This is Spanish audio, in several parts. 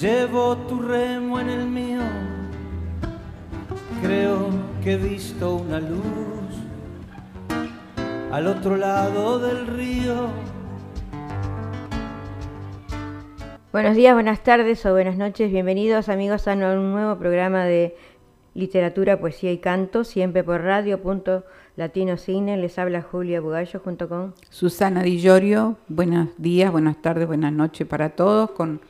llevo tu remo en el mío, creo que he visto una luz al otro lado del río. Buenos días, buenas tardes o buenas noches, bienvenidos amigos a un nuevo programa de literatura, poesía y canto, siempre por radio. Latino Cine. Les habla Julia Bugallo junto con Susana Di Llorio. Buenos días, buenas tardes, buenas noches para todos, con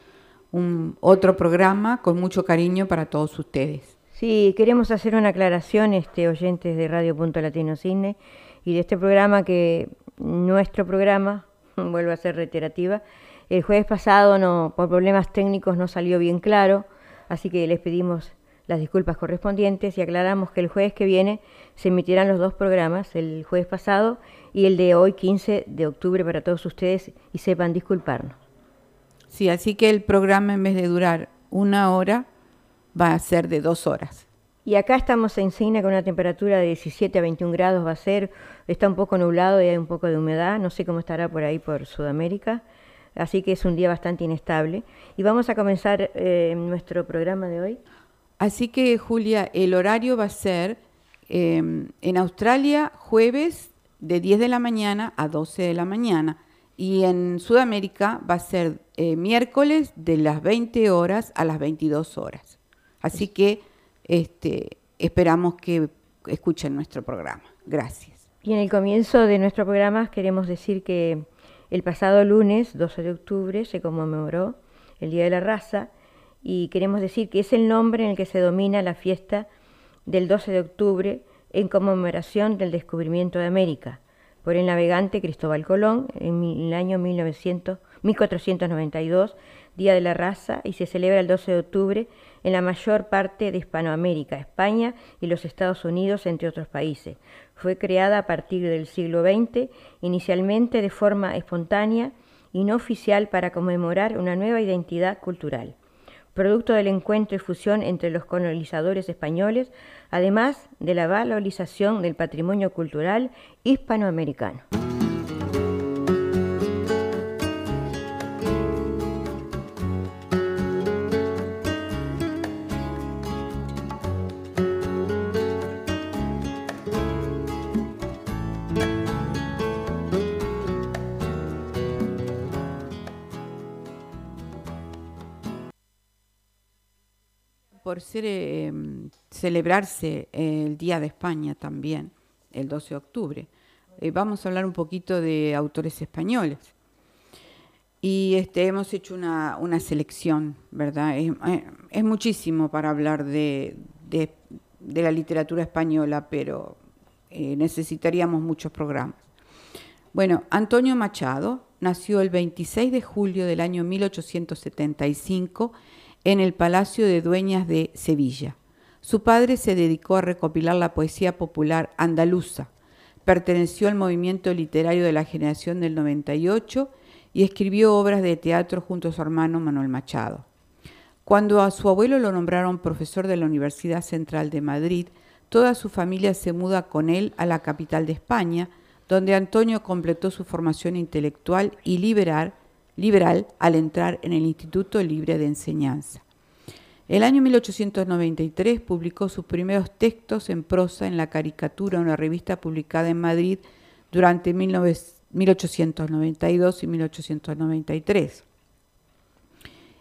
un otro programa con mucho cariño para todos ustedes. Sí, queremos hacer una aclaración, este, oyentes de Radio Punto Latino Cine, y de este programa que nuestro programa, vuelvo a ser reiterativa, el jueves pasado no, por problemas técnicos no salió bien claro, así que les pedimos las disculpas correspondientes y aclaramos que el jueves que viene se emitirán los dos programas, el jueves pasado y el de hoy 15 de octubre para todos ustedes y sepan disculparnos. Sí, así que el programa en vez de durar una hora va a ser de dos horas. Y acá estamos en Cine con una temperatura de 17 a 21 grados va a ser, está un poco nublado y hay un poco de humedad, no sé cómo estará por ahí por Sudamérica, así que es un día bastante inestable. Y vamos a comenzar eh, nuestro programa de hoy Así que, Julia, el horario va a ser em, en Australia jueves de 10 de la mañana a 12 de la mañana y en Sudamérica va a ser eh, miércoles de las 20 horas a las 22 horas. Así que este, esperamos que escuchen nuestro programa. Gracias. Y en el comienzo de nuestro programa queremos decir que el pasado lunes, 12 de octubre, se conmemoró el Día de la Raza y queremos decir que es el nombre en el que se domina la fiesta del 12 de octubre en conmemoración del descubrimiento de América por el navegante Cristóbal Colón en el año 1900, 1492, Día de la Raza, y se celebra el 12 de octubre en la mayor parte de Hispanoamérica, España y los Estados Unidos, entre otros países. Fue creada a partir del siglo XX, inicialmente de forma espontánea y no oficial para conmemorar una nueva identidad cultural producto del encuentro y fusión entre los colonizadores españoles, además de la valorización del patrimonio cultural hispanoamericano. Por ser, eh, celebrarse el Día de España también, el 12 de octubre. Eh, vamos a hablar un poquito de autores españoles. Y este, hemos hecho una, selección, ¿verdad? Es, eh, muchísimo para hablar de, de, la literatura española, pero necesitaríamos muchos programas. Bueno, Antonio Machado nació el 26 de julio del año 1875 en el Palacio de Dueñas de Sevilla. Su padre se dedicó a recopilar la poesía popular andaluza. Perteneció al movimiento literario de la generación del 98 y escribió obras de teatro junto a su hermano Manuel Machado. Cuando a su abuelo lo nombraron profesor de la Universidad Central de Madrid, toda su familia se muda con él a la capital de España, donde Antonio completó su formación intelectual y liberal liberal al entrar en el Instituto Libre de Enseñanza. El año 1893 publicó sus primeros textos en prosa en la caricatura, una revista publicada en Madrid durante 1892 y 1893.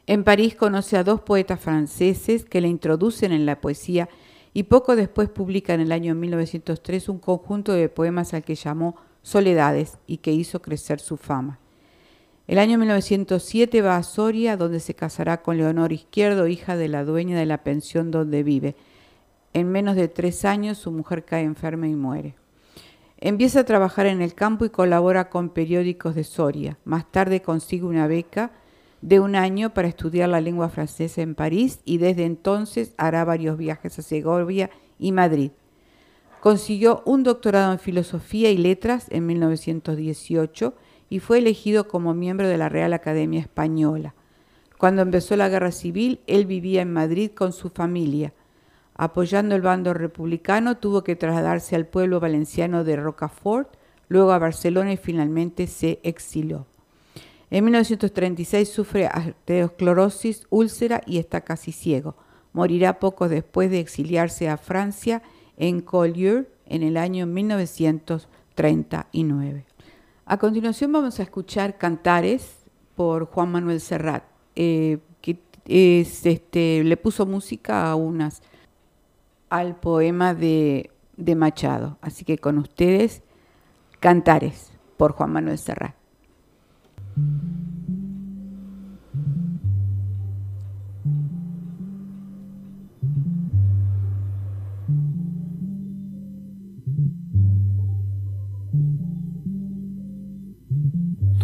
En París conoce a dos poetas franceses que le introducen en la poesía y poco después publica en el año 1903 un conjunto de poemas al que llamó Soledades y que hizo crecer su fama. El año 1907 va a Soria, donde se casará con Leonor Izquierdo, hija de la dueña de la pensión donde vive. En menos de tres años su mujer cae enferma y muere. Empieza a trabajar en el campo y colabora con periódicos de Soria. Más tarde consigue una beca de un año para estudiar la lengua francesa en París y desde entonces hará varios viajes a Segovia y Madrid. Consiguió un doctorado en filosofía y letras en 1918 y fue elegido como miembro de la Real Academia Española. Cuando empezó la guerra civil, él vivía en Madrid con su familia. Apoyando el bando republicano, tuvo que trasladarse al pueblo valenciano de Rocafort, luego a Barcelona y finalmente se exiló. En 1936 sufre arteriosclerosis, úlcera y está casi ciego. Morirá poco después de exiliarse a Francia en Collioure en el año 1939. A continuación vamos a escuchar Cantares por Juan Manuel Serrat, eh, que este, le puso música a unas, al poema de Machado. Así que con ustedes, Cantares por Juan Manuel Serrat.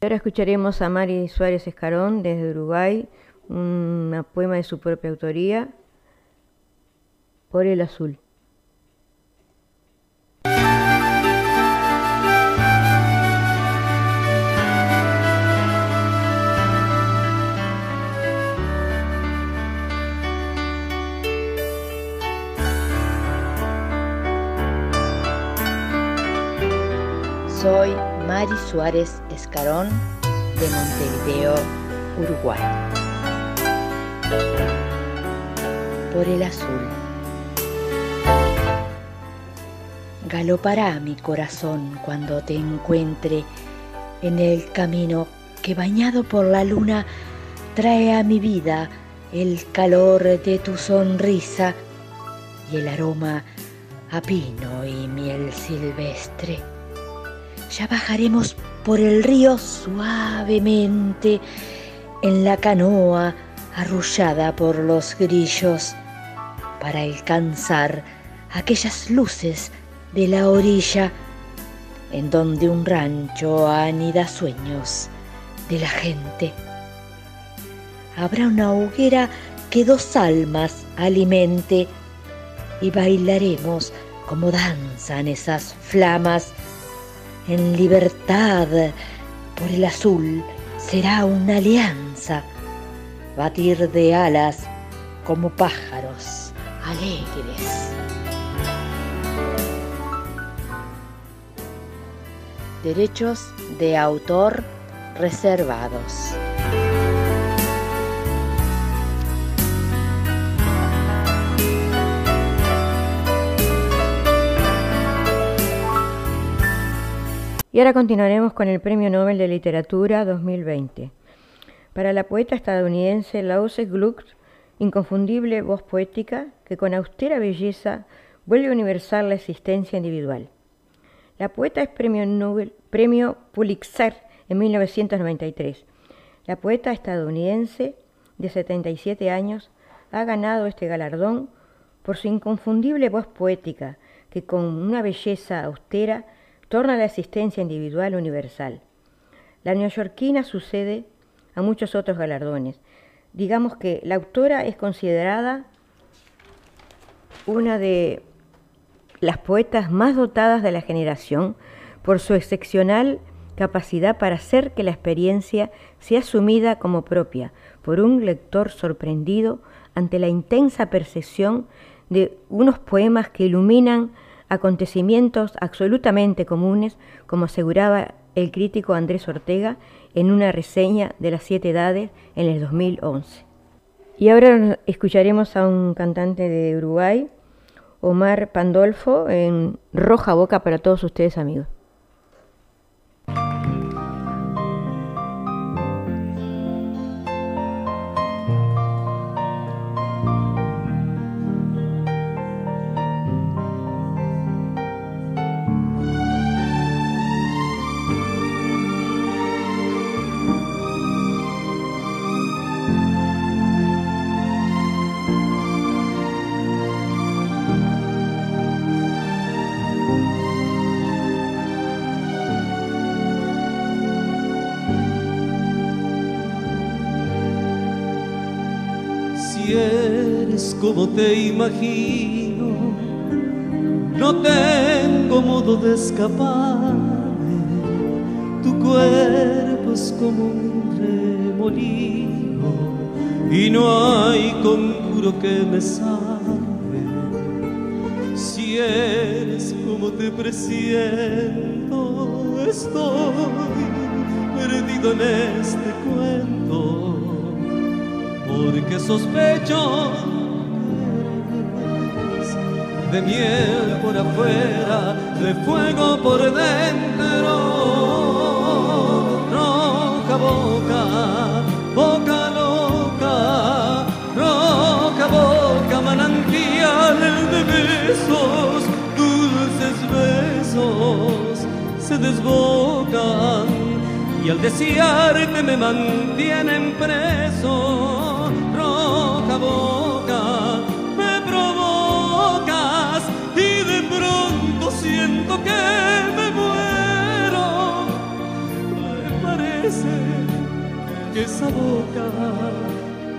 Ahora escucharemos a Mari Suárez Escarón desde Uruguay, un poema de su propia autoría, Por el Azul. Soy Mari Suárez Escarón de Montevideo, Uruguay. Por el azul. Galopará mi corazón cuando te encuentre en el camino que bañado por la luna trae a mi vida el calor de tu sonrisa y el aroma a pino y miel silvestre ya bajaremos por el río suavemente en la canoa arrullada por los grillos para alcanzar aquellas luces de la orilla en donde un rancho anida sueños de la gente. Habrá una hoguera que dos almas alimente y bailaremos como danzan esas flamas. En libertad por el azul será una alianza, batir de alas como pájaros alegres. Derechos de autor reservados. Y ahora continuaremos con el Premio Nobel de Literatura 2020. Para la poeta estadounidense Lause Gluck, inconfundible voz poética que con austera belleza vuelve a universar la existencia individual. La poeta es premio, Nobel, premio Pulitzer en 1993. La poeta estadounidense de 77 años ha ganado este galardón por su inconfundible voz poética que con una belleza austera torna la existencia individual universal. La neoyorquina sucede a muchos otros galardones. Digamos que la autora es considerada una de las poetas más dotadas de la generación por su excepcional capacidad para hacer que la experiencia sea asumida como propia por un lector sorprendido ante la intensa percepción de unos poemas que iluminan acontecimientos absolutamente comunes, como aseguraba el crítico Andrés Ortega en una reseña de las siete edades en el 2011. Y ahora escucharemos a un cantante de Uruguay, Omar Pandolfo, en Roja Boca para todos ustedes amigos. Te imagino, no tengo modo de escaparme, tu cuerpo es como un remolino y no hay conjuro que me salve. Si eres como te presiento, estoy perdido en este cuento, porque sospecho de miel por afuera, de fuego por dentro. Roja boca, boca loca, roja boca, manantial de besos, dulces besos se desbocan y al desearte me mantienen preso. Roja boca que esa boca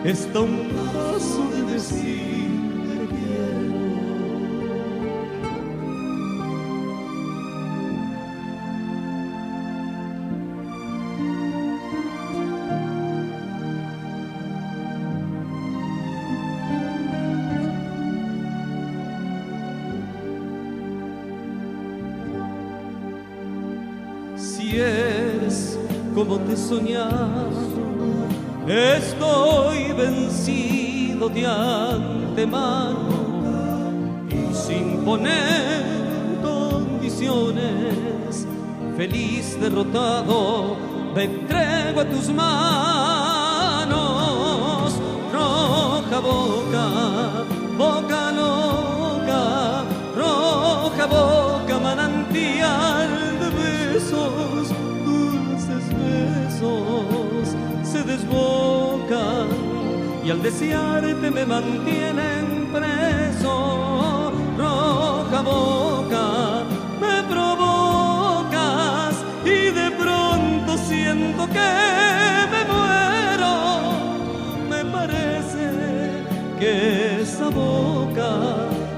está un paso de decir como te soñado, estoy vencido de antemano y sin poner condiciones, feliz derrotado, me entrego a tus manos, roja boca, boca despreciarte me mantienen preso. Roja boca, me provocas y de pronto siento que me muero. Me parece que esa boca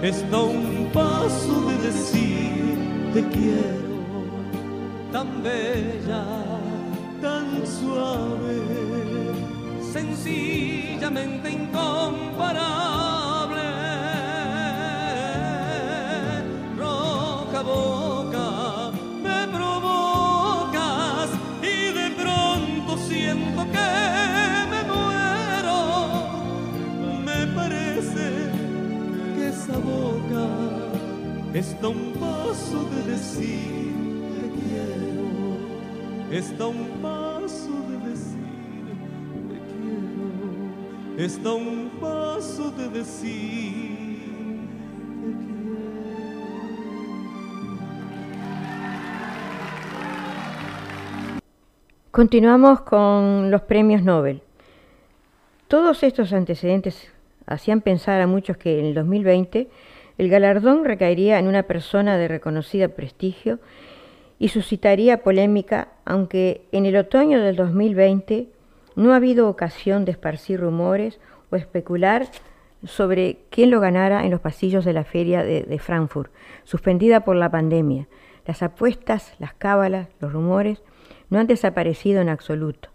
está un paso de decir te quiero, tan bella, tan suave sencillamente incomparable. Roja boca, me provocas y de pronto siento que me muero. Me parece que esa boca está un paso de decir te quiero, está un paso está un paso de decir Continuamos con los premios Nobel. Todos estos antecedentes hacían pensar a muchos que en el 2020 el galardón recaería en una persona de reconocida prestigio y suscitaría polémica, aunque en el otoño del 2020 no ha habido ocasión de esparcir rumores o especular sobre quién lo ganara en los pasillos de la feria de, Frankfurt, suspendida por la pandemia. Las apuestas, las cábalas, los rumores no han desaparecido en absoluto.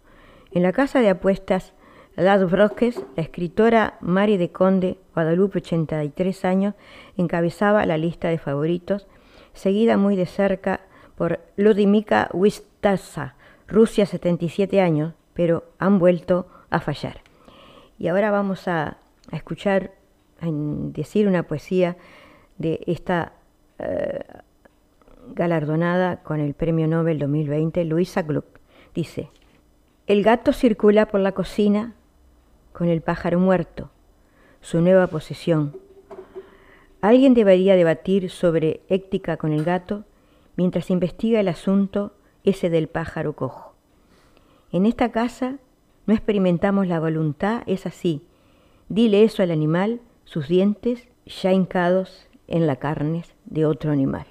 En la casa de apuestas Las Broques, la escritora Mari de Conde, Guadalupe, 83 años, encabezaba la lista de favoritos, seguida muy de cerca por Ludmika Wistasa, Rusia, 77 años, pero han vuelto a fallar. Y ahora vamos a, escuchar, a decir una poesía de esta eh, galardonada con el Premio Nobel 2020, Luisa Gluck. Dice, el gato circula por la cocina con el pájaro muerto, su nueva posesión. Alguien debería debatir sobre ética con el gato mientras investiga el asunto ese del pájaro cojo. En esta casa no experimentamos la voluntad, es así. Dile eso al animal, sus dientes ya hincados en la carne de otro animal.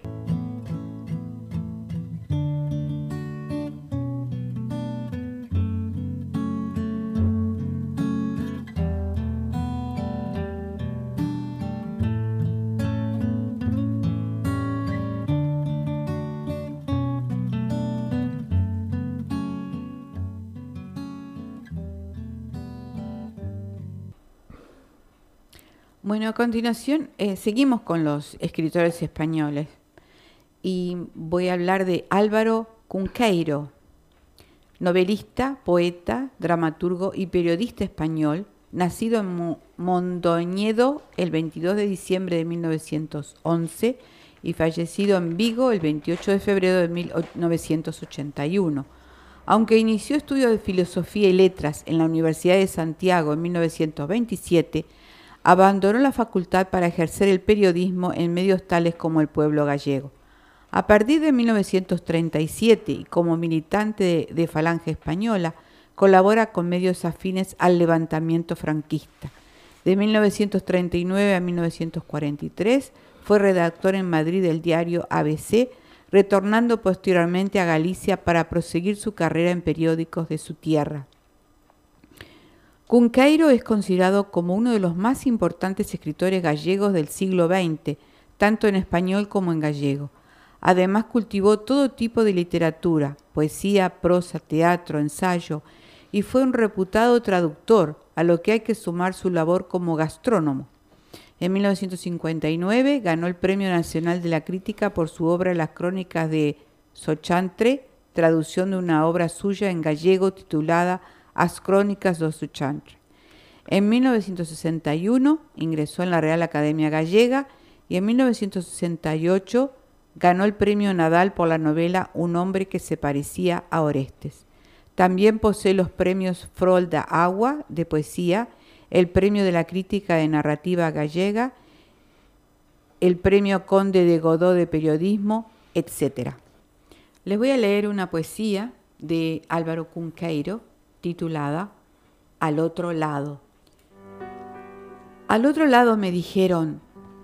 Bueno, a continuación eh, seguimos con los escritores españoles y voy a hablar de Álvaro Cunqueiro, novelista, poeta, dramaturgo y periodista español, nacido en Mo Mondoñedo el 22 de diciembre de 1911 y fallecido en Vigo el 28 de febrero de 1981. Aunque inició estudios de filosofía y letras en la Universidad de Santiago en 1927, abandonó la facultad para ejercer el periodismo en medios tales como El Pueblo Gallego. A partir de 1937 y como militante de, de Falange Española, colabora con medios afines al levantamiento franquista. De 1939 a 1943 fue redactor en Madrid del diario ABC, retornando posteriormente a Galicia para proseguir su carrera en periódicos de su tierra. Cunqueiro es considerado como uno de los más importantes escritores gallegos del siglo XX, tanto en español como en gallego. Además cultivó todo tipo de literatura, poesía, prosa, teatro, ensayo, y fue un reputado traductor, a lo que hay que sumar su labor como gastrónomo. En 1959 ganó el Premio Nacional de la Crítica por su obra Las Crónicas de Sochantre, traducción de una obra suya en gallego titulada As Crónicas do Sochantre. En 1961 ingresó en la Real Academia Gallega y en 1968 ganó el Premio Nadal por la novela Un hombre que se parecía a Orestes. También posee los premios Frolda Agua de poesía, el Premio de la Crítica de Narrativa Gallega, el Premio Conde de Godó de Periodismo, etc. Les voy a leer una poesía de Álvaro Cunqueiro titulada Al otro lado. Al otro lado me dijeron,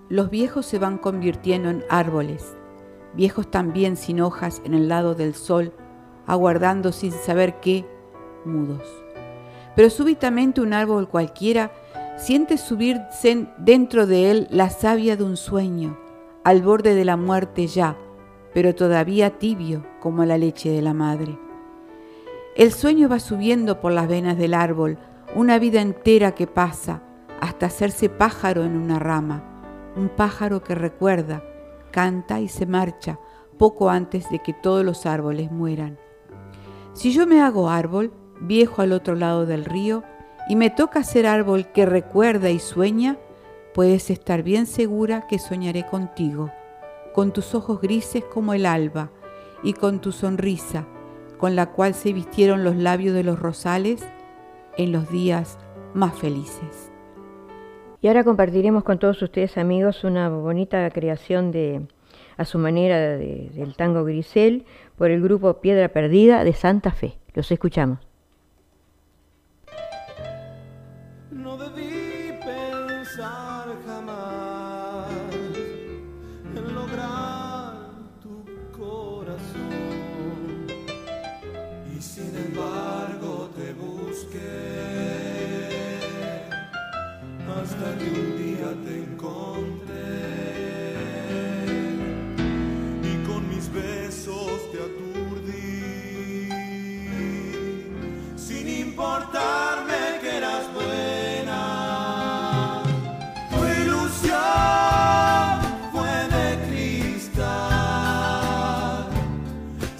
los viejos se van convirtiendo en árboles, viejos también sin hojas en el lado del sol, aguardando sin saber qué, mudos. Pero súbitamente un árbol cualquiera Siente subirse dentro de él la savia de un sueño, al borde de la muerte ya, pero todavía tibio como la leche de la madre. El sueño va subiendo por las venas del árbol, una vida entera que pasa, hasta hacerse pájaro en una rama, un pájaro que recuerda, canta y se marcha poco antes de que todos los árboles mueran. Si yo me hago árbol, viejo al otro lado del río, y me toca ser árbol que recuerda y sueña, puedes estar bien segura que soñaré contigo, con tus ojos grises como el alba, y con tu sonrisa, con la cual se vistieron los labios de los rosales en los días más felices. Y ahora compartiremos con todos ustedes amigos una bonita creación de a su manera del tango Grisel por el grupo Piedra Perdida de Santa Fe. Los escuchamos.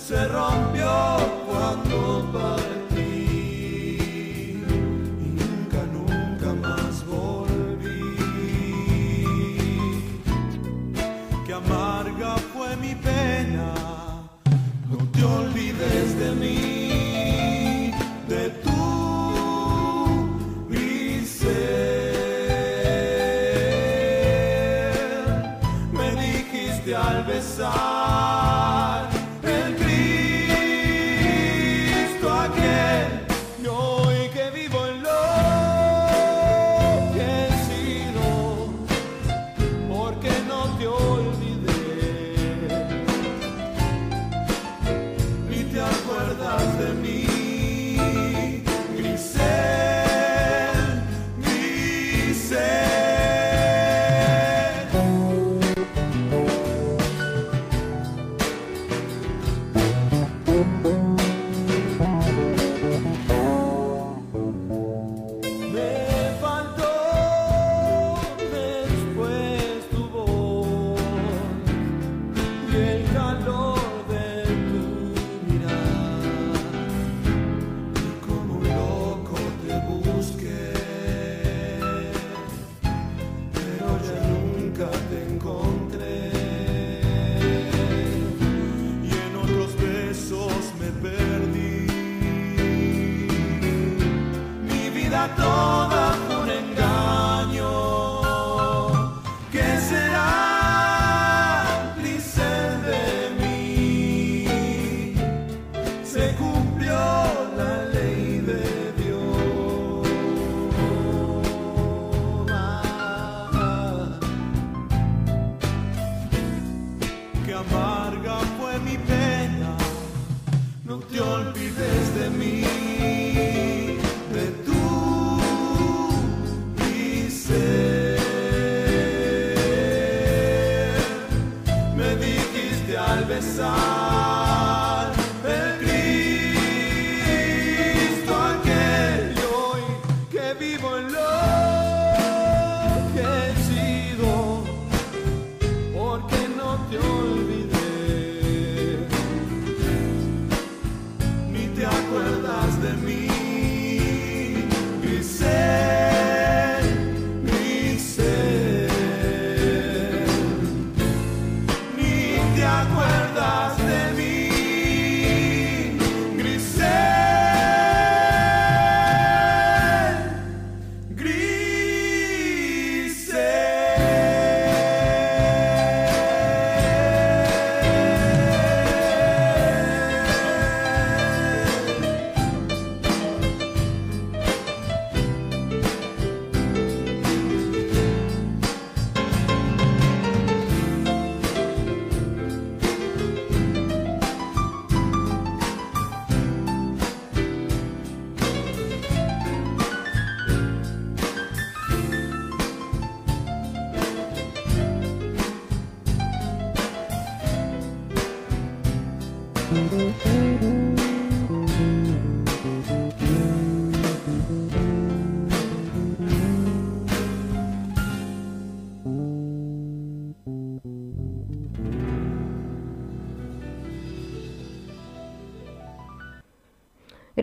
cerró te olvides de mí,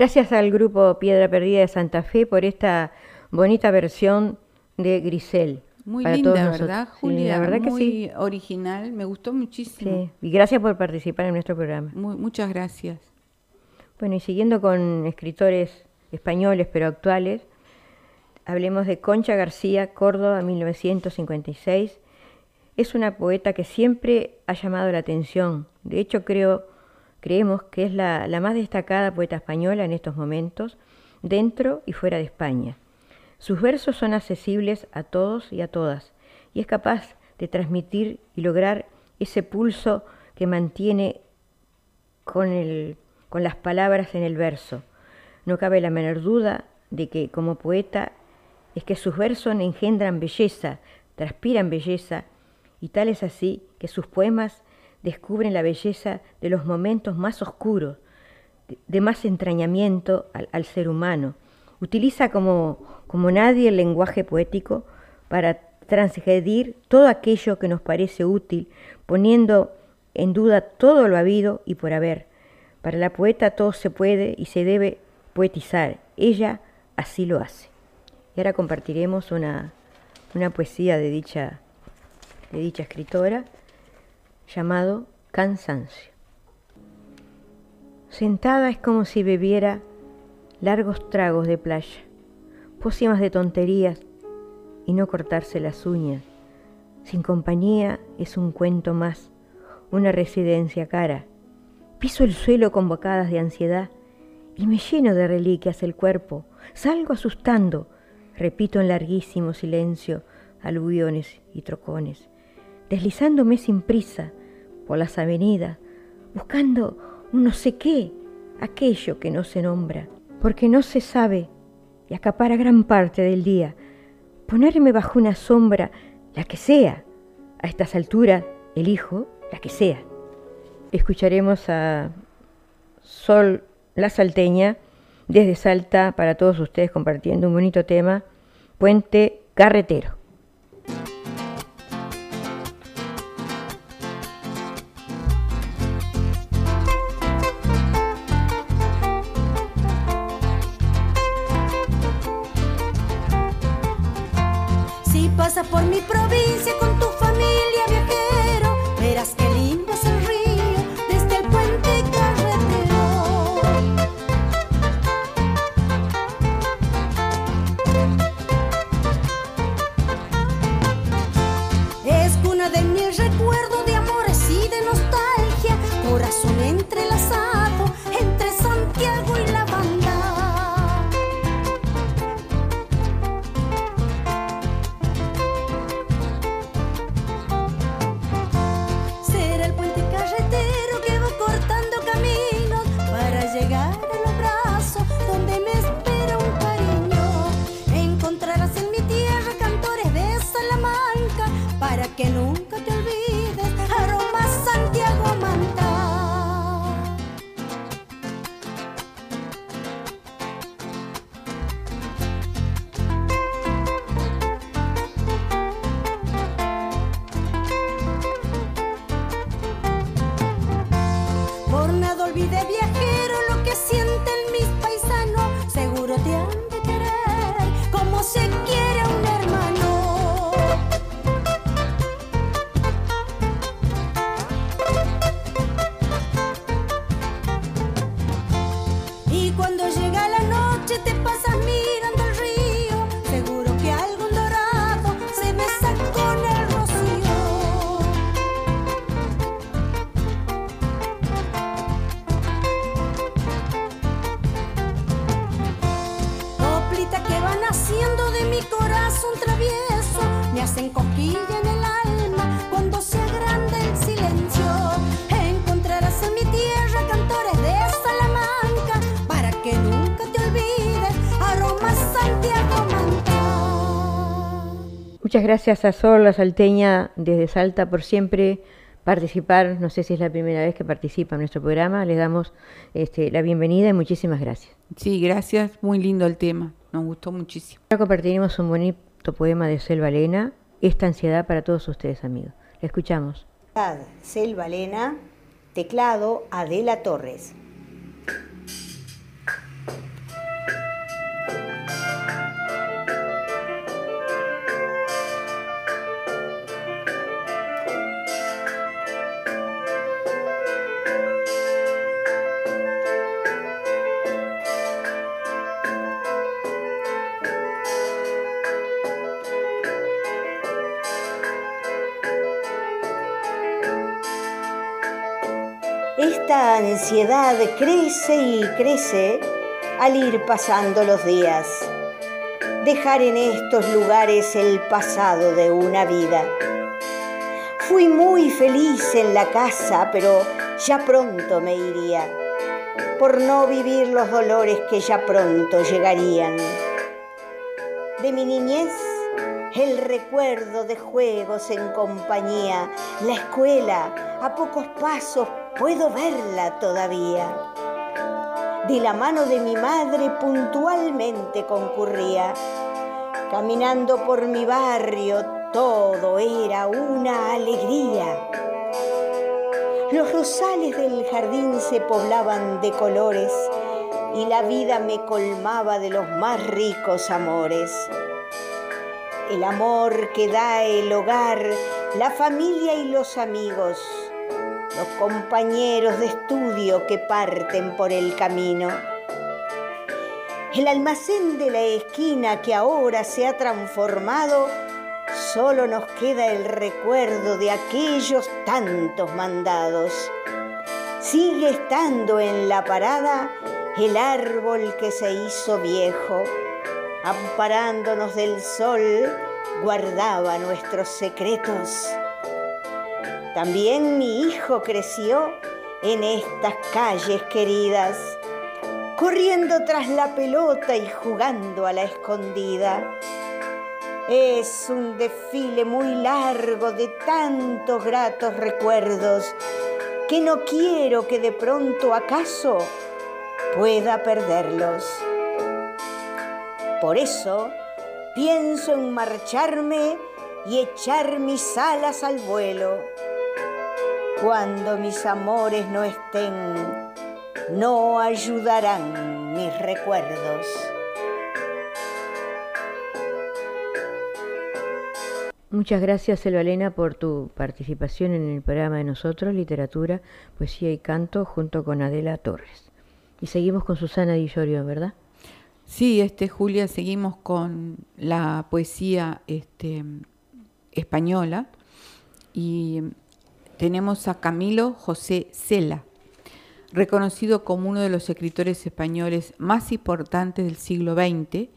Gracias al grupo Piedra Perdida de Santa Fe por esta bonita versión de Grisel. Muy linda. ¿verdad, Sí, Julia? la verdad que Muy sí. original, me gustó muchísimo. Sí, Y gracias por participar en nuestro programa. Muy- muchas gracias. Bueno, y siguiendo con escritores españoles pero actuales, hablemos de Concha García, Córdoba, 1956. Es una poeta que siempre ha llamado la atención. De hecho, creo, creemos que es la, más destacada poeta española en estos momentos, dentro y fuera de España. Sus versos son accesibles a todos y a todas, y es capaz de transmitir y lograr ese pulso que mantiene con, el- con las palabras en el verso. No cabe la menor duda de que como poeta es que sus versos engendran belleza, transpiran belleza, y tal es así que sus poemas descubren la belleza de los momentos más oscuros, de, más entrañamiento al, al ser humano. Utiliza como, como nadie el lenguaje poético para transgredir todo aquello que nos parece útil, poniendo en duda todo lo habido y por haber. Para la poeta todo se puede y se debe poetizar. Ella así lo hace. Y ahora compartiremos una, una poesía de dicha, de dicha escritora llamado Cansancio. Sentada es como si bebiera largos tragos de playa, pócimas de tonterías y no cortarse las uñas. Sin compañía es un cuento más, una residencia cara. Piso el suelo con bocadas de ansiedad y me lleno de reliquias el cuerpo. Salgo asustando, repito en larguísimo silencio aluviones y trocones, deslizándome sin prisa por las avenidas, buscando un no sé qué, aquello que no se nombra, porque no se sabe y acapara gran parte del día. Ponerme bajo una sombra, la que sea, a estas alturas, elijo la que sea. Escucharemos a Sol La Salteña desde Salta para todos ustedes compartiendo un bonito tema, Puente Carretero. Gracias a Sol La Salteña desde Salta por siempre participar, no sé si es la primera vez que participa en nuestro programa, les damos este, la bienvenida y muchísimas gracias. Sí, gracias, muy lindo el tema, nos gustó muchísimo. Ahora compartiremos un bonito poema de Selva Lena, Esta ansiedad para todos ustedes amigos. La escuchamos. Selva Lena, teclado Adela Torres. Ansiedad crece y crece al ir pasando los días. Dejar en estos lugares el pasado de una vida. Fui muy feliz en la casa, pero ya pronto me iría, por no vivir los dolores que ya pronto llegarían. De mi niñez, el recuerdo de juegos en compañía, la escuela, a pocos pasos puedo verla todavía. De la mano de mi madre puntualmente concurría. Caminando por mi barrio todo era una alegría. Los rosales del jardín se poblaban de colores y la vida me colmaba de los más ricos amores. El amor que da el hogar, la familia y los amigos los compañeros de estudio que parten por el camino. El almacén de la esquina que ahora se ha transformado, solo nos queda el recuerdo de aquellos tantos mandados. Sigue estando en la parada el árbol que se hizo viejo, amparándonos del sol, guardaba nuestros secretos. También mi hijo creció en estas calles queridas, corriendo tras la pelota y jugando a la escondida. Es un desfile muy largo de tantos gratos recuerdos que no quiero que de pronto acaso pueda perderlos. Por eso pienso en marcharme y echar mis alas al vuelo cuando mis amores no estén, no ayudarán mis recuerdos. Muchas gracias, Elena, por tu participación en el programa de nosotros, Literatura, Poesía y Canto, junto con Adela Torres. Y seguimos con Susana Di ¿verdad? Sí, este, Julia, seguimos con la poesía este, española y tenemos a Camilo José Cela, reconocido como uno de los escritores españoles más importantes del siglo XX.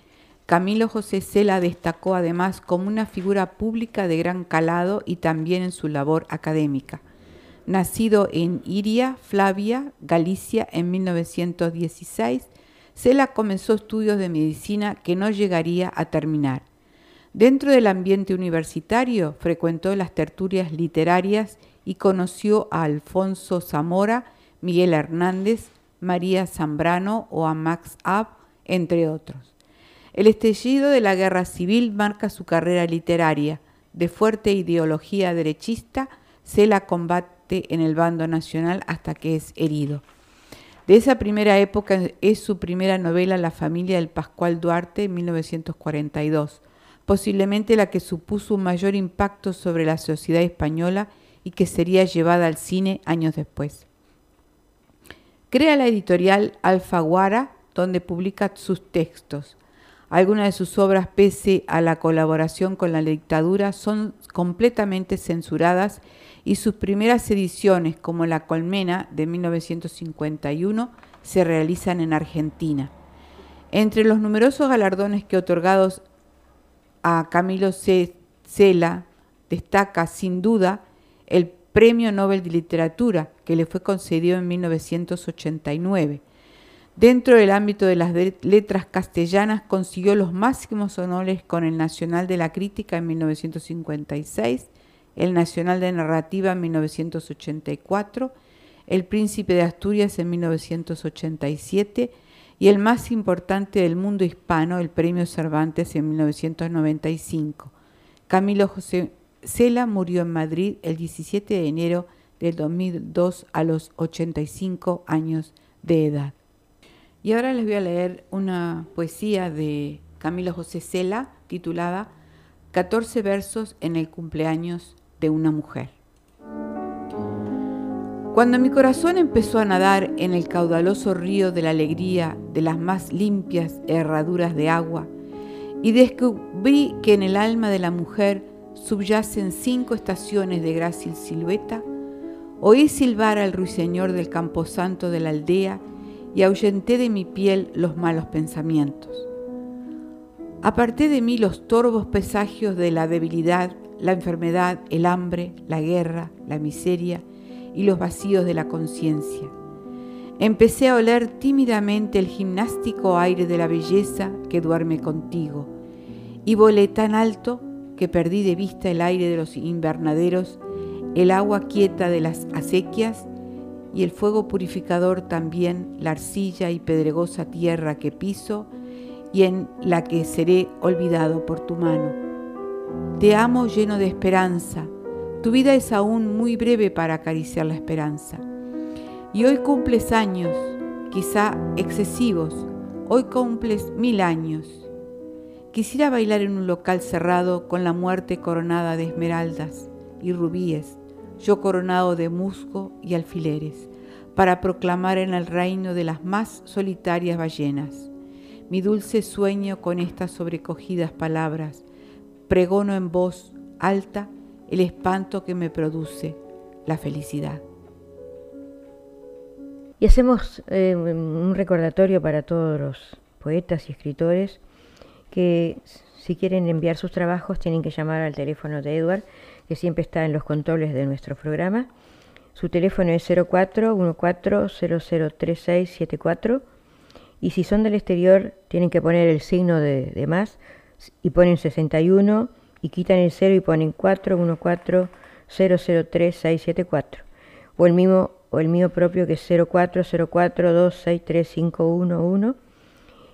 Camilo José Cela destacó además como una figura pública de gran calado y también en su labor académica. Nacido en Iria, Flavia, Galicia, en 1916, Cela comenzó estudios de medicina que no llegaría a terminar. Dentro del ambiente universitario frecuentó las tertulias literarias y conoció a Alfonso Zamora, Miguel Hernández, María Zambrano o a Max Ab, entre otros. El estallido de la guerra civil marca su carrera literaria. De fuerte ideología derechista, se la combate en el bando nacional hasta que es herido. De esa primera época es su primera novela La familia del Pascual Duarte en 1942, posiblemente la que supuso un mayor impacto sobre la sociedad española y que sería llevada al cine años después. Crea la editorial Alfaguara, donde publica sus textos. Algunas de sus obras, pese a la colaboración con la dictadura, son completamente censuradas y sus primeras ediciones, como La Colmena de 1951, se realizan en Argentina. Entre los numerosos galardones que otorgados a Camilo C. Cela destaca sin duda el Premio Nobel de Literatura, que le fue concedido en 1989. Dentro del ámbito de las letras castellanas consiguió los máximos honores con el Nacional de la Crítica en 1956, el Nacional de Narrativa en 1984, el Príncipe de Asturias en 1987 y el más importante del mundo hispano, el Premio Cervantes en 1995. Camilo José Cela murió en Madrid el 17 de enero del 2002 a los 85 años de edad. Y ahora les voy a leer una poesía de Camilo José Cela titulada 14 versos en el cumpleaños de una mujer. Cuando mi corazón empezó a nadar en el caudaloso río de la alegría de las más limpias herraduras de agua, y descubrí que en el alma de la mujer subyacen cinco estaciones de grácil silueta, oí silbar al ruiseñor del camposanto de la aldea y ahuyenté de mi piel los malos pensamientos. Aparté de mí los torvos presagios de la debilidad, la enfermedad, el hambre, la guerra, la miseria y los vacíos de la conciencia. Empecé a oler tímidamente el gimnástico aire de la belleza que duerme contigo, y volé tan alto que perdí de vista el aire de los invernaderos, el agua quieta de las acequias y el fuego purificador también, la arcilla y pedregosa tierra que piso y en la que seré olvidado por tu mano. Te amo lleno de esperanza, tu vida es aún muy breve para acariciar la esperanza. Y hoy cumples años, quizá excesivos, hoy cumples mil años. Quisiera bailar en un local cerrado con la muerte coronada de esmeraldas y rubíes, yo coronado de musgo y alfileres, para proclamar en el reino de las más solitarias ballenas. Mi dulce sueño con estas sobrecogidas palabras, pregono en voz alta el espanto que me produce la felicidad. Y hacemos eh, un recordatorio para todos los poetas y escritores que si quieren enviar sus trabajos tienen que llamar al teléfono de Edward, que siempre está en los controles de nuestro programa. Su teléfono es 0414003674 y si son del exterior tienen que poner el signo de, de más y ponen 61 y quitan el 0 y ponen 414-003-674. O el mismo o el mío propio que es 0404263511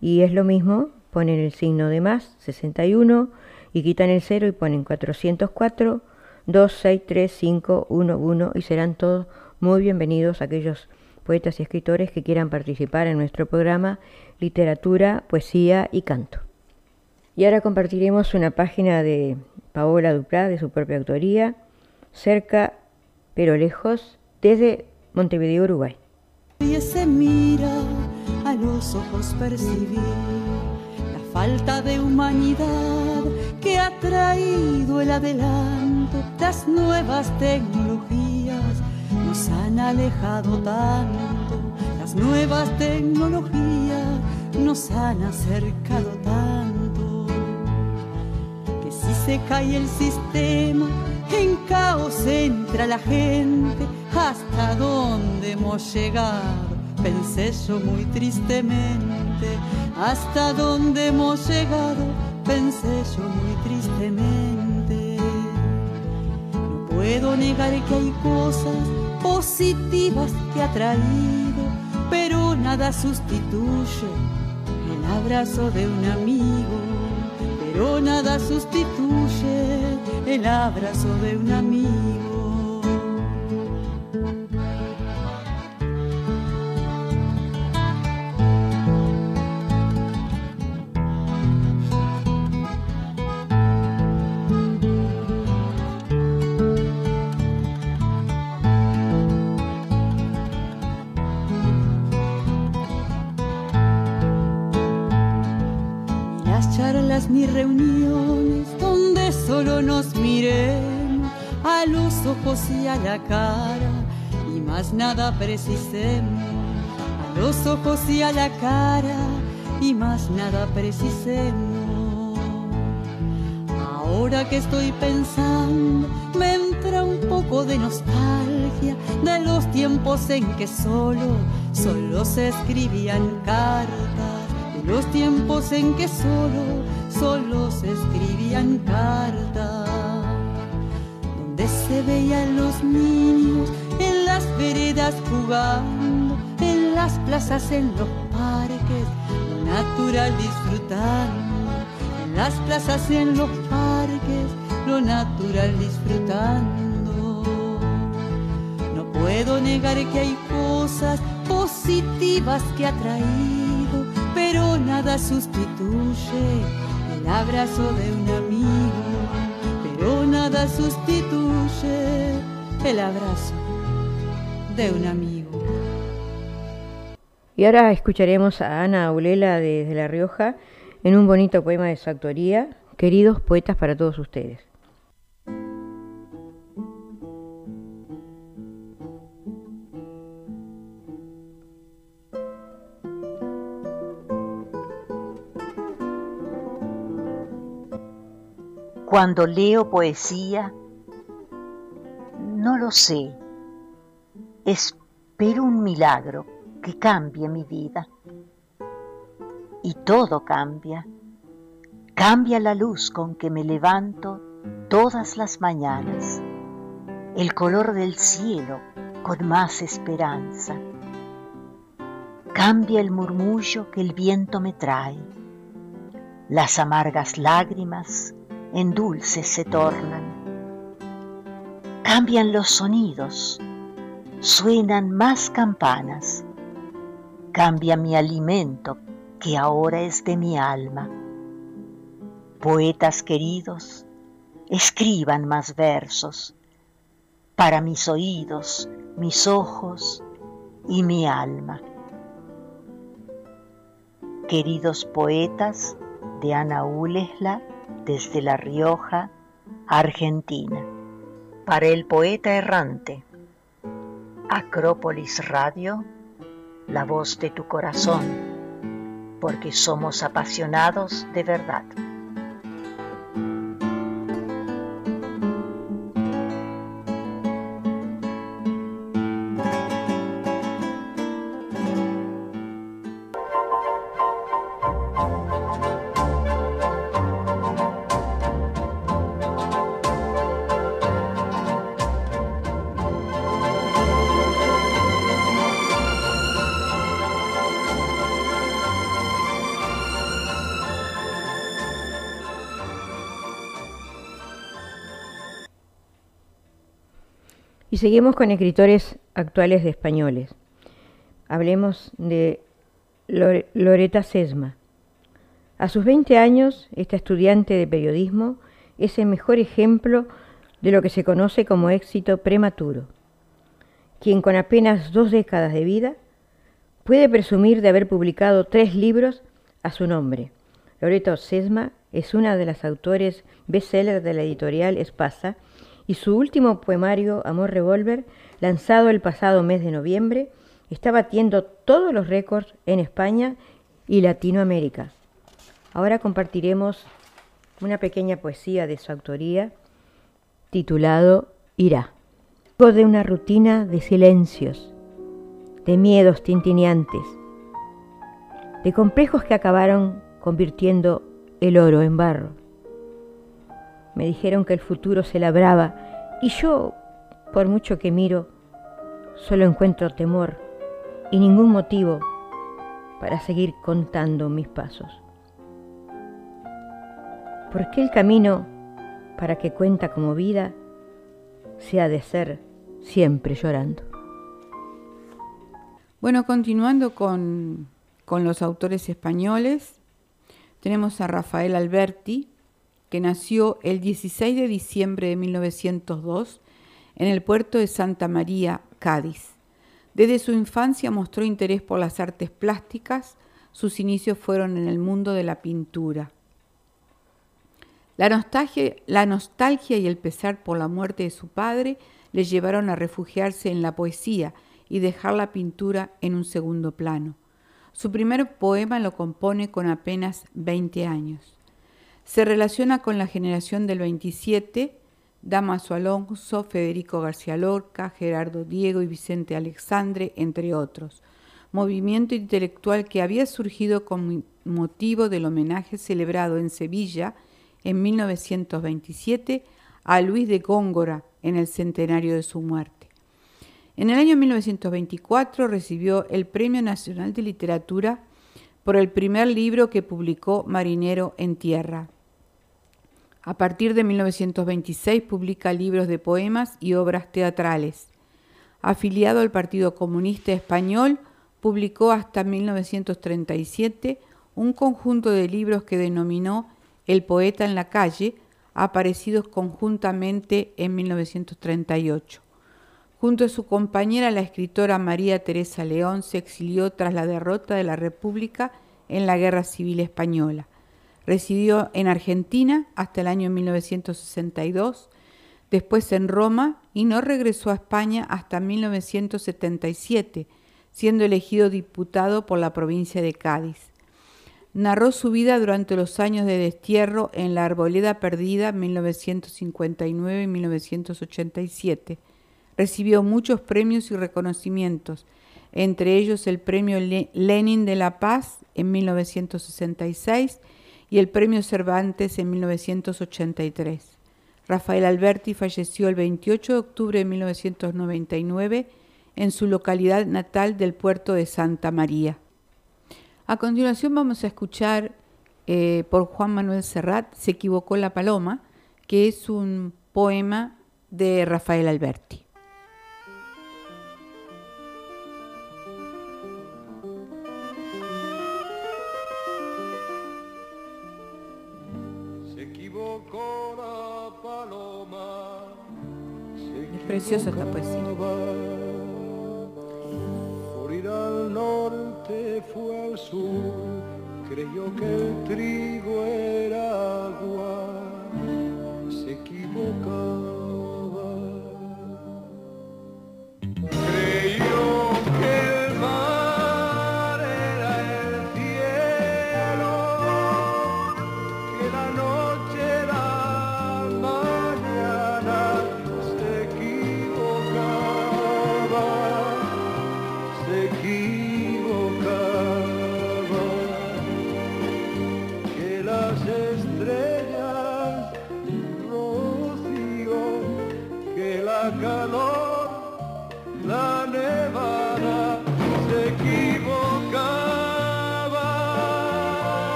y es lo mismo, ponen el signo de más, 61 y quitan el 0 y ponen 404 263511 y serán todos muy bienvenidos aquellos poetas y escritores que quieran participar en nuestro programa Literatura, Poesía y Canto. Y ahora compartiremos una página de Paola Duprá, de su propia autoría, cerca pero lejos, desde Montevideo, Uruguay. Y se mira a los ojos percibir la falta de humanidad que ha traído el adelanto. Las nuevas tecnologías nos han alejado tanto, las nuevas tecnologías nos han acercado tanto se cae el sistema, en caos entra la gente. ¿Hasta dónde hemos llegado? Pensé yo muy tristemente. ¿Hasta dónde hemos llegado? Pensé yo muy tristemente. No puedo negar que hay cosas positivas que ha traído, pero nada sustituye el abrazo de un amigo pero nada sustituye el abrazo de un amigo. Mis reuniones donde solo nos miremos a los ojos y a la cara y más nada precisemos a los ojos y a la cara y más nada precisemos. Ahora que estoy pensando me entra un poco de nostalgia de los tiempos en que solo solo se escribían cartas de los tiempos en que solo solo se escribían cartas, donde se veían los niños en las veredas jugando, en las plazas, en los parques, lo natural disfrutando, en las plazas, en los parques, lo natural disfrutando. No puedo negar que hay cosas positivas que ha traído, pero nada sustituye el abrazo de un amigo, pero nada sustituye el abrazo de un amigo. Y ahora escucharemos a Ana Aulela desde La Rioja en un bonito poema de su autoría, Queridos poetas para todos ustedes. Cuando leo poesía, no lo sé, espero un milagro que cambie mi vida. Y todo cambia. Cambia la luz con que me levanto todas las mañanas, el color del cielo con más esperanza. Cambia el murmullo que el viento me trae, las amargas lágrimas en dulces se tornan. Cambian los sonidos, suenan más campanas. Cambia mi alimento que ahora es de mi alma. Poetas queridos, escriban más versos para mis oídos, mis ojos y mi alma. Queridos poetas de Ana Ulesla, desde La Rioja, Argentina. Para el poeta errante, Acrópolis Radio, la voz de tu corazón, porque somos apasionados de verdad. Seguimos con escritores actuales de españoles. Hablemos de Loreta Sesma. A sus 20 años, esta estudiante de periodismo es el mejor ejemplo de lo que se conoce como éxito prematuro, quien con apenas dos décadas de vida puede presumir de haber publicado tres libros a su nombre. Loreto Sesma es una de las autores bestseller de la editorial Espasa y su último poemario, Amor Revolver, lanzado el pasado mes de noviembre, está batiendo todos los récords en España y Latinoamérica. Ahora compartiremos una pequeña poesía de su autoría titulado Irá. De una rutina de silencios, de miedos tintineantes, de complejos que acabaron convirtiendo el oro en barro me dijeron que el futuro se labraba y yo, por mucho que miro, solo encuentro temor y ningún motivo para seguir contando mis pasos. ¿Por qué el camino para que cuenta como vida se ha de ser siempre llorando? Bueno, continuando con, con los autores españoles, tenemos a Rafael Alberti, que nació el 16 de diciembre de 1902 en el puerto de Santa María, Cádiz. Desde su infancia mostró interés por las artes plásticas, sus inicios fueron en el mundo de la pintura. La nostalgia, la nostalgia y el pesar por la muerte de su padre le llevaron a refugiarse en la poesía y dejar la pintura en un segundo plano. Su primer poema lo compone con apenas 20 años. Se relaciona con la generación del 27, Damaso Alonso, Federico García Lorca, Gerardo Diego y Vicente Alexandre, entre otros. Movimiento intelectual que había surgido con motivo del homenaje celebrado en Sevilla en 1927 a Luis de Góngora, en el centenario de su muerte. En el año 1924 recibió el Premio Nacional de Literatura por el primer libro que publicó Marinero en Tierra. A partir de 1926 publica libros de poemas y obras teatrales. Afiliado al Partido Comunista Español, publicó hasta 1937 un conjunto de libros que denominó El poeta en la calle, aparecidos conjuntamente en 1938. Junto a su compañera, la escritora María Teresa León, se exilió tras la derrota de la República en la Guerra Civil Española. Residió en Argentina hasta el año 1962, después en Roma y no regresó a España hasta 1977, siendo elegido diputado por la provincia de Cádiz. Narró su vida durante los años de destierro en La Arboleda Perdida 1959 y 1987. Recibió muchos premios y reconocimientos, entre ellos el Premio Lenin de la Paz en 1966 y el Premio Cervantes en 1983. Rafael Alberti falleció el 28 de octubre de 1999 en su localidad natal del puerto de Santa María. A continuación vamos a escuchar eh, por Juan Manuel Serrat, Se equivocó la paloma, que es un poema de Rafael Alberti. Preciosa esta poesía. Por ir al norte fue al sur, creyó que el trigo era agua, se equivocaba.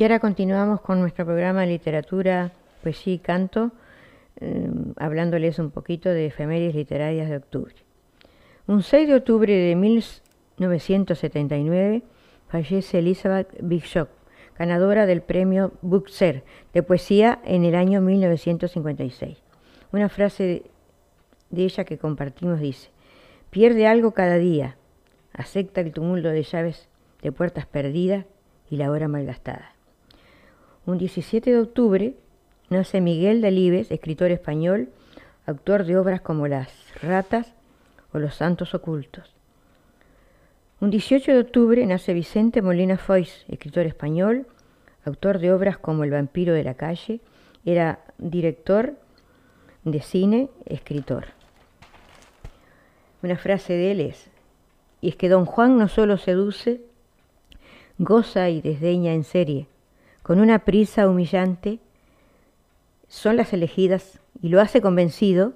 Y ahora continuamos con nuestro programa de literatura, poesía y canto, eh, hablándoles un poquito de efemérides literarias de octubre. Un 6 de octubre de 1979 fallece Elizabeth Bishop, ganadora del premio Booker de poesía en el año 1956. Una frase de ella que compartimos dice, pierde algo cada día, acepta el tumulto de llaves de puertas perdidas y la hora malgastada. Un 17 de octubre nace Miguel Delibes, escritor español, autor de obras como Las ratas o Los santos ocultos. Un 18 de octubre nace Vicente Molina Foix, escritor español, autor de obras como El vampiro de la calle, era director de cine, escritor. Una frase de él es, y es que don Juan no solo seduce, goza y desdeña en serie, con una prisa humillante, son las elegidas y lo hace convencido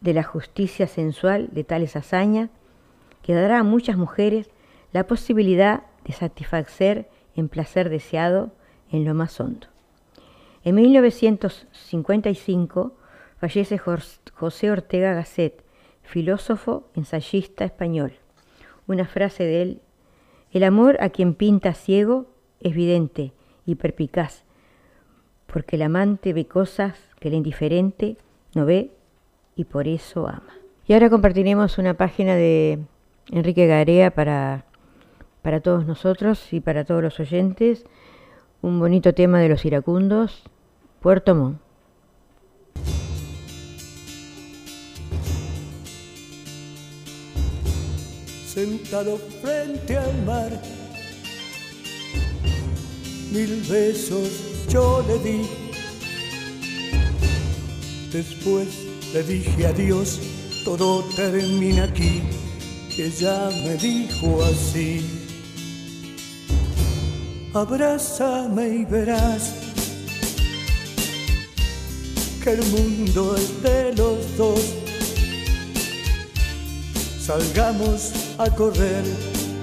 de la justicia sensual de tales hazañas que dará a muchas mujeres la posibilidad de satisfacer en placer deseado en lo más hondo. En 1955 fallece José Ortega Gasset, filósofo, ensayista español. Una frase de él, el amor a quien pinta ciego es vidente y perpicaz, porque el amante ve cosas que el indiferente no ve y por eso ama. Y ahora compartiremos una página de Enrique Garea para, para todos nosotros y para todos los oyentes, un bonito tema de los iracundos, Puerto Montt. sentado frente al mar. Mil besos yo le di. Después le dije adiós, todo termina aquí. Ella me dijo así. Abrázame y verás que el mundo es de los dos. Salgamos a correr,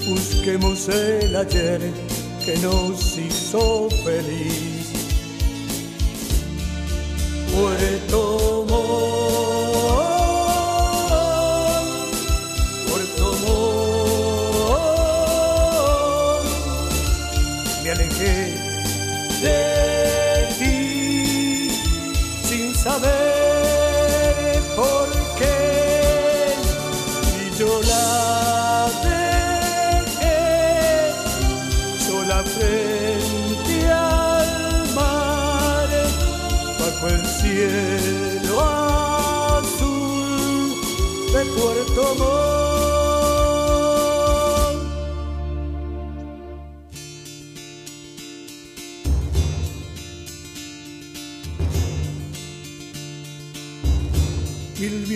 busquemos el ayer que nos hizo feliz. Puerto Montt,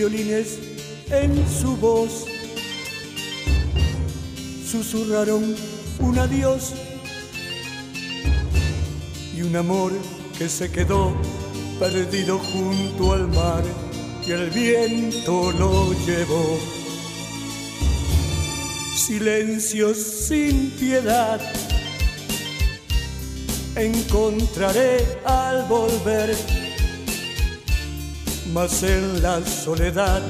en su voz susurraron un adiós y un amor que se quedó perdido junto al mar y el viento lo llevó. Silencios sin piedad encontraré al volver, mas en la soledad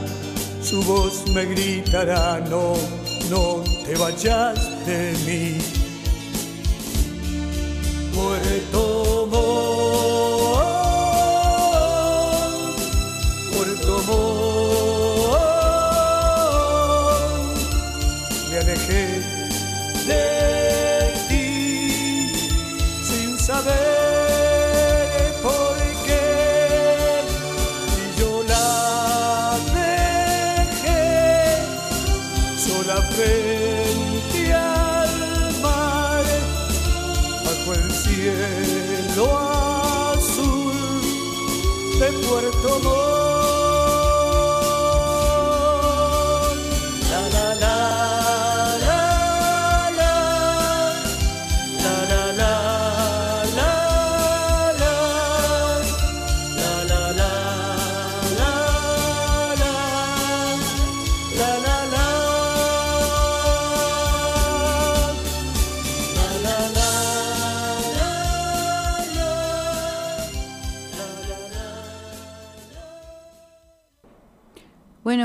su voz me gritará, no, no te vayas de mí. Puerto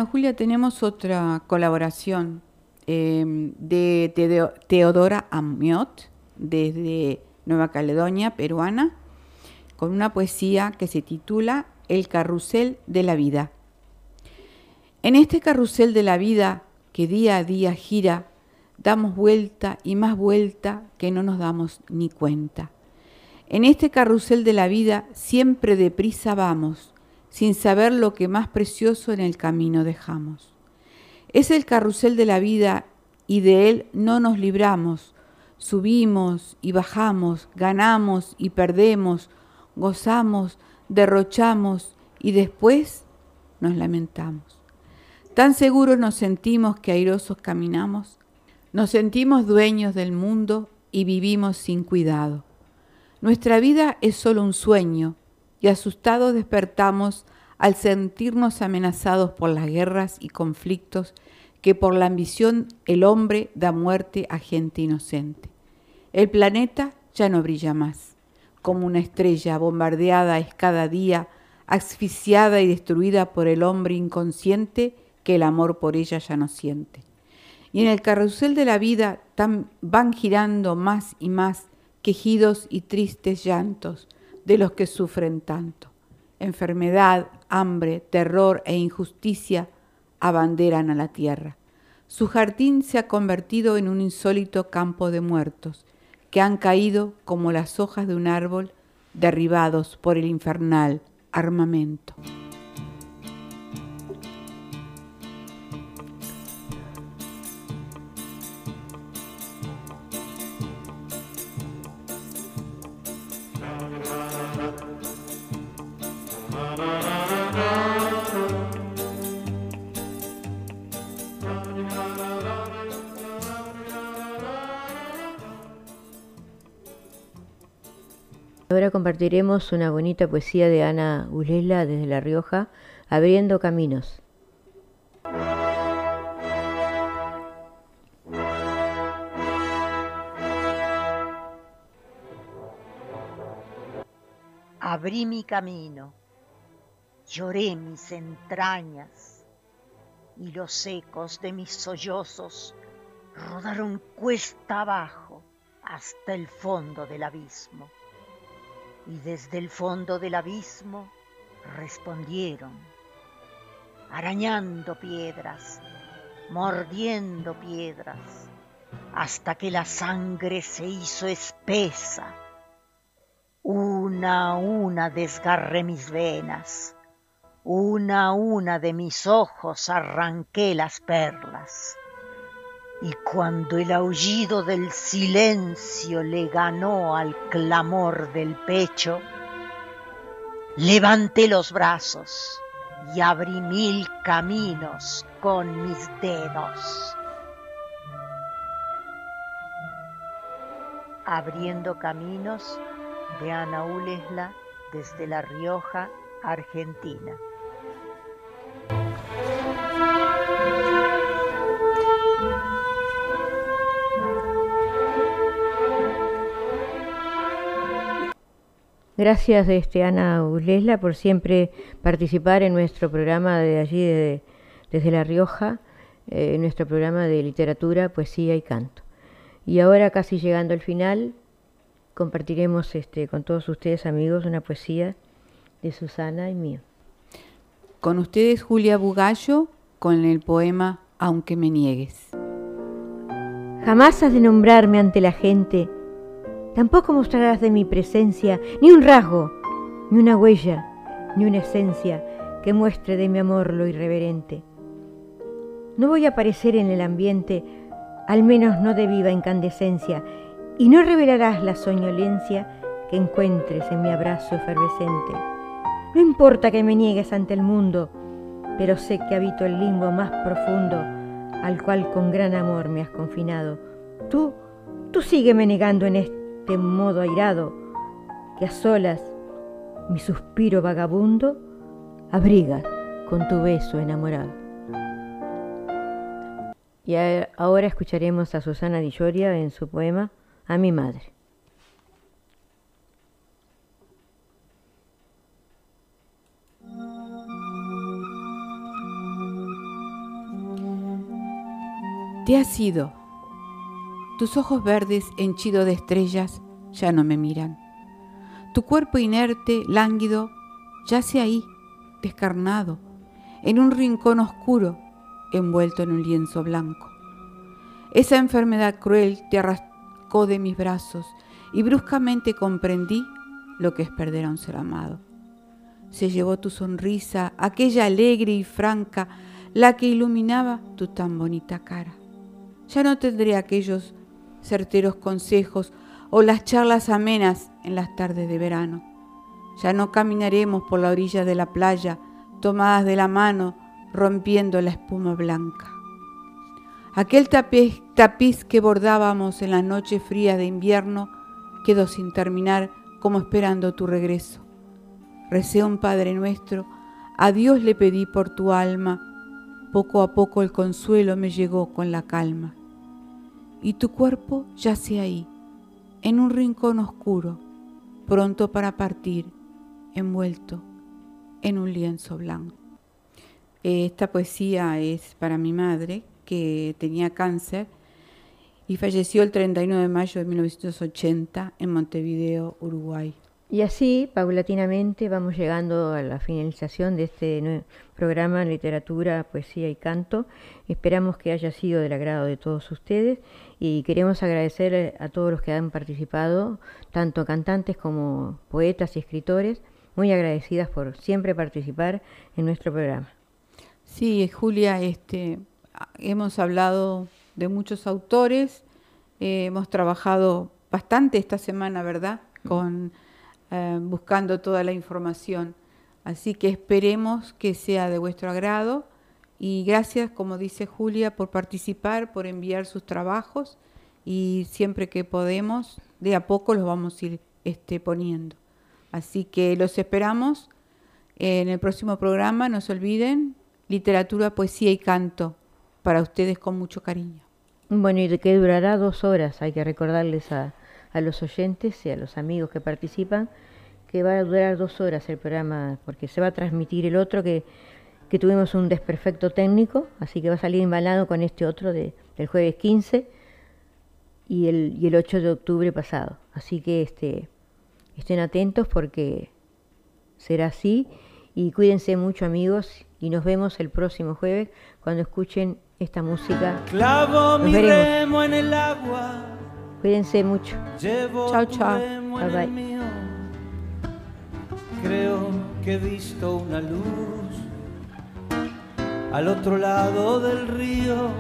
Julia, tenemos otra colaboración eh, de, Teo- Teodora Amiot desde Nueva Caledonia, peruana, con una poesía que se titula El carrusel de la vida. En este carrusel de la vida que día a día gira, damos vuelta y más vuelta que no nos damos ni cuenta. En este carrusel de la vida siempre deprisa vamos, sin saber lo que más precioso en el camino dejamos. Es el carrusel de la vida y de él no nos libramos. Subimos y bajamos, ganamos y perdemos, gozamos, derrochamos y después nos lamentamos. Tan seguros nos sentimos que airosos caminamos, nos sentimos dueños del mundo y vivimos sin cuidado. Nuestra vida es solo un sueño y asustados despertamos al sentirnos amenazados por las guerras y conflictos que por la ambición el hombre da muerte a gente inocente. El planeta ya no brilla más, como una estrella bombardeada es cada día, asfixiada y destruida por el hombre inconsciente que el amor por ella ya no siente. Y en el carrusel de la vida van girando más y más quejidos y tristes llantos de los que sufren tanto. Enfermedad, hambre, terror e injusticia abanderan a la tierra. Su jardín se ha convertido en un insólito campo de muertos, que han caído como las hojas de un árbol derribados por el infernal armamento. Ahora compartiremos una bonita poesía de Ana Ulela desde La Rioja, Abriendo Caminos. Abrí mi camino, lloré mis entrañas y los ecos de mis sollozos rodaron cuesta abajo hasta el fondo del abismo y desde el fondo del abismo respondieron, arañando piedras, mordiendo piedras, hasta que la sangre se hizo espesa. Una a una desgarré mis venas, una a una de mis ojos arranqué las perlas y cuando el aullido del silencio le ganó al clamor del pecho, levanté los brazos y abrí mil caminos con mis dedos. Abriendo caminos de Ana Ulesla desde La Rioja, Argentina. Gracias este, Ana Ulesla por siempre participar en nuestro programa de allí desde La Rioja, en eh, nuestro programa de literatura, poesía y canto. Y ahora casi llegando al final, compartiremos este, con todos ustedes amigos una poesía de Susana y mío. Con ustedes Julia Bugallo con el poema Aunque me niegues. Jamás has de nombrarme ante la gente Tampoco mostrarás de mi presencia ni un rasgo, ni una huella, ni una esencia que muestre de mi amor lo irreverente. No voy a aparecer en el ambiente, al menos no de viva incandescencia, y no revelarás la soñolencia que encuentres en mi abrazo efervescente. No importa que me niegues ante el mundo, pero sé que habito el limbo más profundo al cual con gran amor me has confinado. Tú, tú sígueme negando en este de modo airado, que a solas mi suspiro vagabundo abriga con tu beso enamorado. Y ahora escucharemos a Susana Di Lloria en su poema A mi madre. Te has ido tus ojos verdes henchidos de estrellas ya no me miran. Tu cuerpo inerte, lánguido, yace ahí, descarnado, en un rincón oscuro, envuelto en un lienzo blanco. Esa enfermedad cruel te arrancó de mis brazos y bruscamente comprendí lo que es perder a un ser amado. Se llevó tu sonrisa, aquella alegre y franca, la que iluminaba tu tan bonita cara. Ya no tendré aquellos certeros consejos o las charlas amenas en las tardes de verano. Ya no caminaremos por la orilla de la playa, tomadas de la mano, rompiendo la espuma blanca. Aquel tapiz, tapiz que bordábamos en la noche fría de invierno quedó sin terminar como esperando tu regreso. Recé un Padre nuestro, a Dios le pedí por tu alma, poco a poco el consuelo me llegó con la calma. Y tu cuerpo yace ahí, en un rincón oscuro, pronto para partir, envuelto en un lienzo blanco. Esta poesía es para mi madre, que tenía cáncer y falleció el 39 de mayo de 1980 en Montevideo, Uruguay. Y así, paulatinamente, vamos llegando a la finalización de este programa en literatura, poesía y canto. Esperamos que haya sido del agrado de todos ustedes y queremos agradecer a todos los que han participado, tanto cantantes como poetas y escritores, muy agradecidas por siempre participar en nuestro programa. Sí, Julia, este, hemos hablado de muchos autores, eh, hemos trabajado bastante esta semana, ¿verdad? Con eh, buscando toda la información. Así que esperemos que sea de vuestro agrado y gracias, como dice Julia, por participar, por enviar sus trabajos y siempre que podemos, de a poco los vamos a ir este, poniendo. Así que los esperamos en el próximo programa, no se olviden, literatura, poesía y canto, para ustedes con mucho cariño. Bueno, y que durará dos horas, hay que recordarles a los oyentes y a los amigos que participan, que va a durar dos horas el programa, porque se va a transmitir el otro que, que tuvimos un desperfecto técnico, así que va a salir embalado con este otro de, del jueves 15 y el, y el 8 de octubre pasado. Así que este, estén atentos porque será así y cuídense mucho amigos y nos vemos el próximo jueves cuando escuchen esta música. Clavo mi remo en el agua Cuídense mucho. Chao, chao. Bye bye. Creo que he visto una luz al otro lado del río